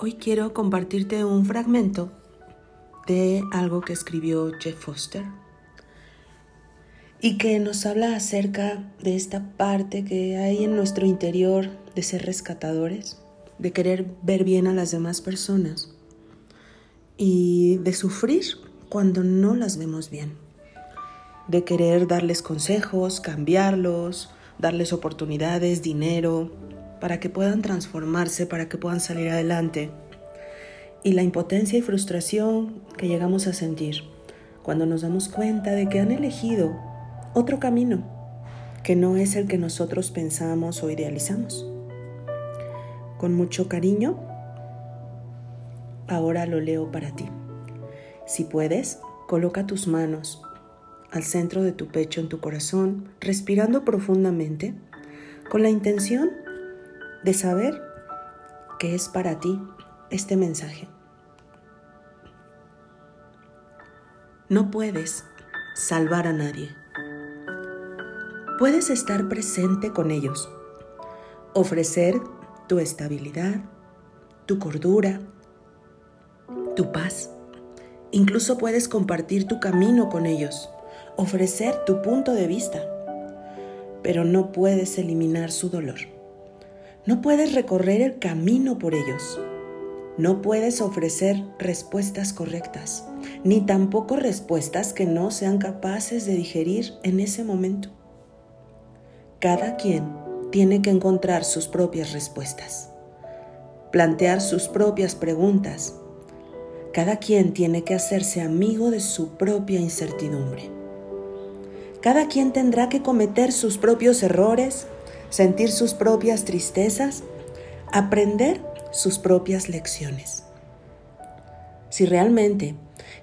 Hoy quiero compartirte un fragmento de algo que escribió Jeff Foster y que nos habla acerca de esta parte que hay en nuestro interior de ser rescatadores, de querer ver bien a las demás personas y de sufrir cuando no las vemos bien, de querer darles consejos, cambiarlos, darles oportunidades, dinero, para que puedan transformarse, para que puedan salir adelante. Y la impotencia y frustración que llegamos a sentir cuando nos damos cuenta de que han elegido otro camino que no es el que nosotros pensamos o idealizamos. Con mucho cariño, ahora lo leo para ti. Si puedes, coloca tus manos al centro de tu pecho en tu corazón, respirando profundamente, con la intención de saber que es para ti este mensaje. No puedes salvar a nadie. Puedes estar presente con ellos, ofrecer tu estabilidad, tu cordura, tu paz. Incluso puedes compartir tu camino con ellos, ofrecer tu punto de vista, pero no puedes eliminar su dolor. No puedes recorrer el camino por ellos. No puedes ofrecer respuestas correctas, ni tampoco respuestas que no sean capaces de digerir en ese momento. Cada quien tiene que encontrar sus propias respuestas, plantear sus propias preguntas. Cada quien tiene que hacerse amigo de su propia incertidumbre. Cada quien tendrá que cometer sus propios errores, sentir sus propias tristezas, aprender sus propias lecciones. Si realmente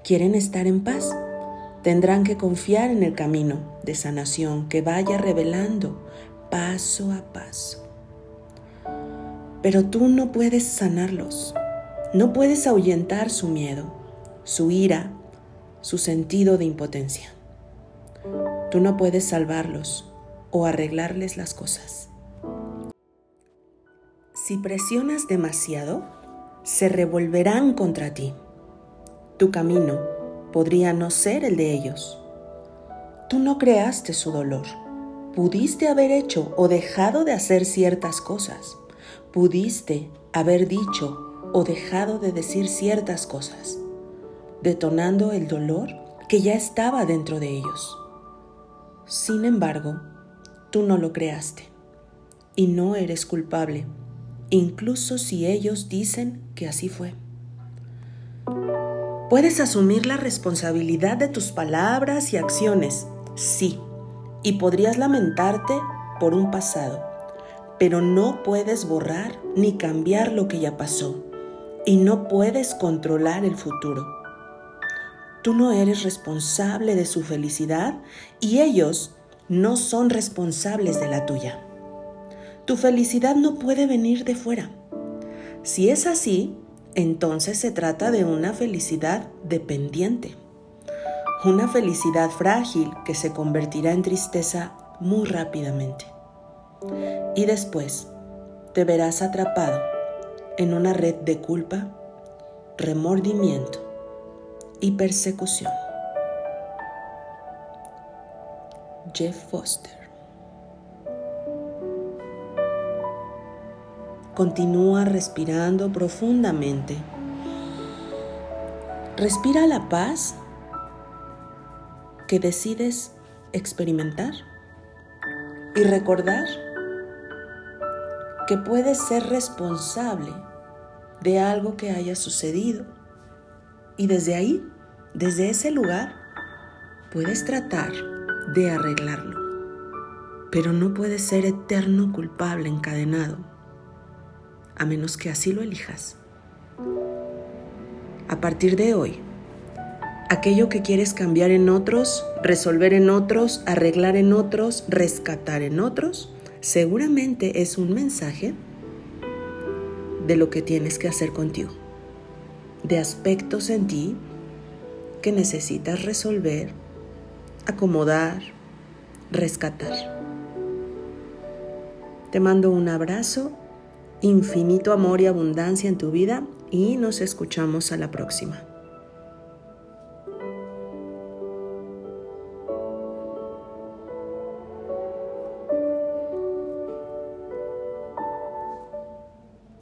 quieren estar en paz, tendrán que confiar en el camino de sanación que vaya revelando paso a paso. Pero tú no puedes sanarlos, no puedes ahuyentar su miedo, su ira, su sentido de impotencia. Tú no puedes salvarlos, o arreglarles las cosas. Si presionas demasiado, se revolverán contra ti. Tu camino podría no ser el de ellos. Tú no creaste su dolor. Pudiste haber hecho o dejado de hacer ciertas cosas. Pudiste haber dicho o dejado de decir ciertas cosas, detonando el dolor que ya estaba dentro de ellos. Sin embargo, Tú no lo creaste y no eres culpable, incluso si ellos dicen que así fue. Puedes asumir la responsabilidad de tus palabras y acciones, sí, y podrías lamentarte por un pasado, pero no puedes borrar ni cambiar lo que ya pasó, y no puedes controlar el futuro. Tú no eres responsable de su felicidad y ellos no son responsables de la tuya. Tu felicidad no puede venir de fuera. Si es así, entonces se trata de una felicidad dependiente. Una felicidad frágil que se convertirá en tristeza muy rápidamente. Y después te verás atrapado en una red de culpa, remordimiento y persecución. Jeff Foster. Continúa respirando profundamente. Respira la paz que decides experimentar y recordar que puedes ser responsable de algo que haya sucedido. Y desde ahí, desde ese lugar, puedes tratar de arreglarlo. Pero no puedes ser eterno culpable encadenado, a menos que así lo elijas. A partir de hoy, aquello que quieres cambiar en otros, resolver en otros, arreglar en otros, rescatar en otros, seguramente es un mensaje de lo que tienes que hacer contigo, de aspectos en ti que necesitas resolver acomodar, rescatar. Te mando un abrazo, infinito amor y abundancia en tu vida y nos escuchamos a la próxima.